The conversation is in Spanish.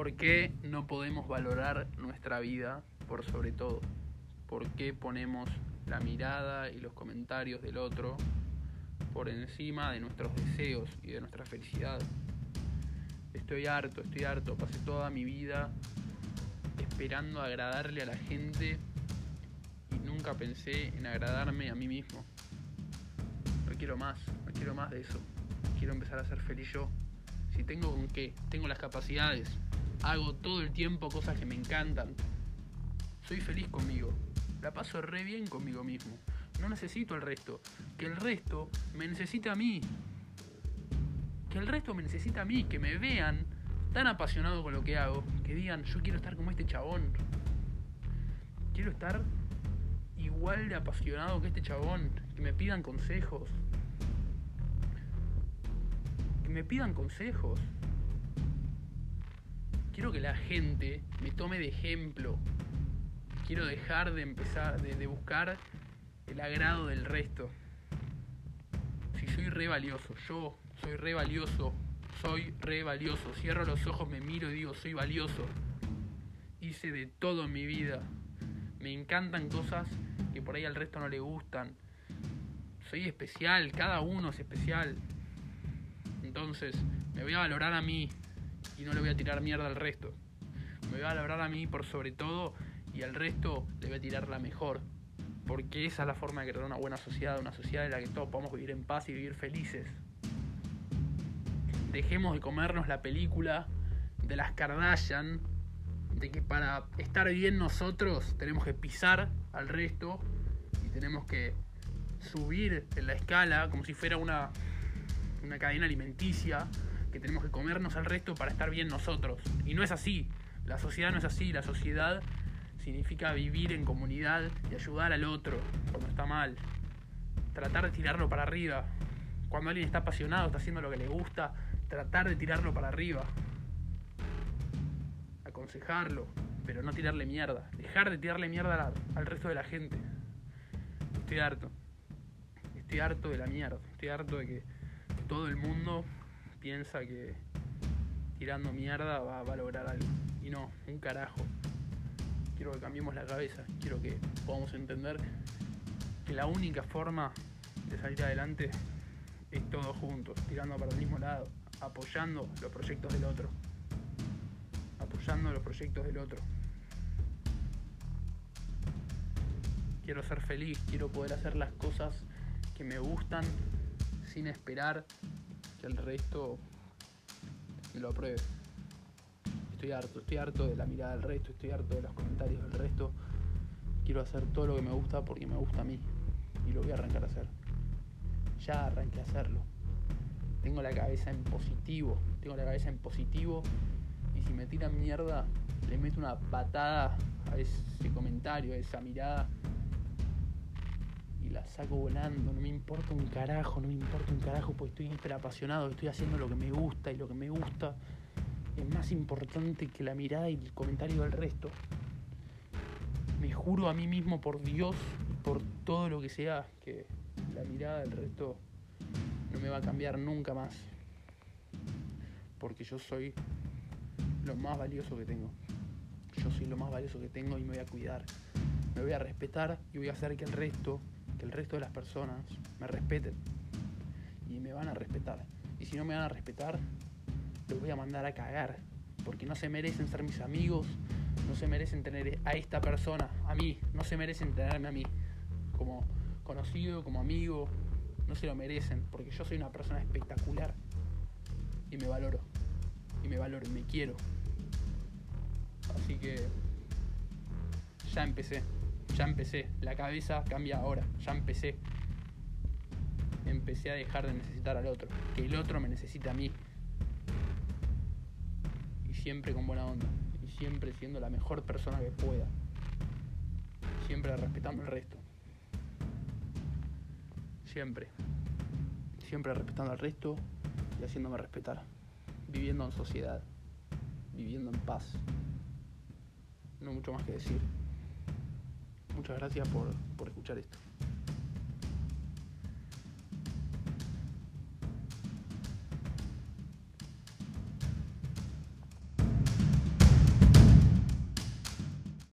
¿Por qué no podemos valorar nuestra vida por sobre todo? ¿Por qué ponemos la mirada y los comentarios del otro por encima de nuestros deseos y de nuestra felicidad? Estoy harto, estoy harto. Pasé toda mi vida esperando agradarle a la gente y nunca pensé en agradarme a mí mismo. No quiero más, no quiero más de eso. Quiero empezar a ser feliz yo. Si tengo con qué, tengo las capacidades, hago todo el tiempo cosas que me encantan. Soy feliz conmigo. La paso re bien conmigo mismo. No necesito el resto. Que el resto me necesita a mí. Que el resto me necesita a mí. Que me vean tan apasionado con lo que hago. Que digan, yo quiero estar como este chabón. Quiero estar igual de apasionado que este chabón. Que me pidan consejos. Que me pidan consejos. Quiero que la gente me tome de ejemplo. Quiero dejar de empezar, de, buscar el agrado del resto. Si soy re valioso, yo soy re valioso, soy re valioso. Cierro los ojos, me miro y digo, soy valioso. Hice de todo en mi vida. Me encantan cosas que por ahí al resto no le gustan. Soy especial, cada uno es especial. Entonces, me voy a valorar a mí y no le voy a tirar mierda al resto. Me voy a valorar a mí por sobre todo y al resto le voy a tirar la mejor. Porque esa es la forma de crear una buena sociedad, una sociedad en la que todos podamos vivir en paz y vivir felices. Dejemos de comernos la película de las Kardashian, de que para estar bien nosotros tenemos que pisar al resto y tenemos que subir en la escala como si fuera una, una cadena alimenticia, que tenemos que comernos al resto para estar bien nosotros. Y no es así, la sociedad no es así, la sociedad significa vivir en comunidad y ayudar al otro cuando está mal. Tratar de tirarlo para arriba. Cuando alguien está apasionado, está haciendo lo que le gusta, tratar de tirarlo para arriba. Aconsejarlo, pero no tirarle mierda. Dejar de tirarle mierda al, resto de la gente. Estoy harto. Estoy harto de la mierda. Estoy harto de que todo el mundo piensa que tirando mierda va, a lograr algo. Y no, un carajo quiero que cambiemos la cabeza, quiero que podamos entender que la única forma de salir adelante es todos juntos, tirando para el mismo lado, apoyando los proyectos del otro, apoyando los proyectos del otro. Quiero ser feliz, quiero poder hacer las cosas que me gustan sin esperar el resto me lo apruebe estoy harto, estoy harto de la mirada del resto, estoy harto de los comentarios del resto. Quiero hacer todo lo que me gusta porque me gusta a mí y lo voy a arrancar a hacer. Ya arranqué a hacerlo. Tengo la cabeza en positivo, tengo la cabeza en positivo y si me tiran mierda, le meto una patada a ese comentario, a esa mirada y la saco volando. No me importa un carajo, no me importa un carajo porque estoy hiper apasionado, estoy haciendo lo que me gusta y lo que me gusta es más importante que la mirada y el comentario del resto. Me juro a mí mismo por Dios, por todo lo que sea, que la mirada del resto no me va a cambiar nunca más. Porque yo soy lo más valioso que tengo. Yo soy lo más valioso que tengo y me voy a cuidar. Me voy a respetar y voy a hacer que el resto, que el resto de las personas me respeten. Y me van a respetar. Y si no me van a respetar, los voy a mandar a cagar. Porque no se merecen ser mis amigos, no se merecen tener a esta persona, a mí, no se merecen tenerme a mí como conocido, como amigo, no se lo merecen, porque yo soy una persona espectacular y me valoro, y me valoro, y me quiero. Así que ya empecé, ya empecé, la cabeza cambia ahora, ya empecé. Empecé a dejar de necesitar al otro, que el otro me necesita a mí siempre con buena onda y siempre siendo la mejor persona que pueda. Siempre respetando el resto. Siempre. Siempre respetando al resto y haciéndome respetar. Viviendo en sociedad. Viviendo en paz. No mucho más que decir. Muchas gracias por, por escuchar esto.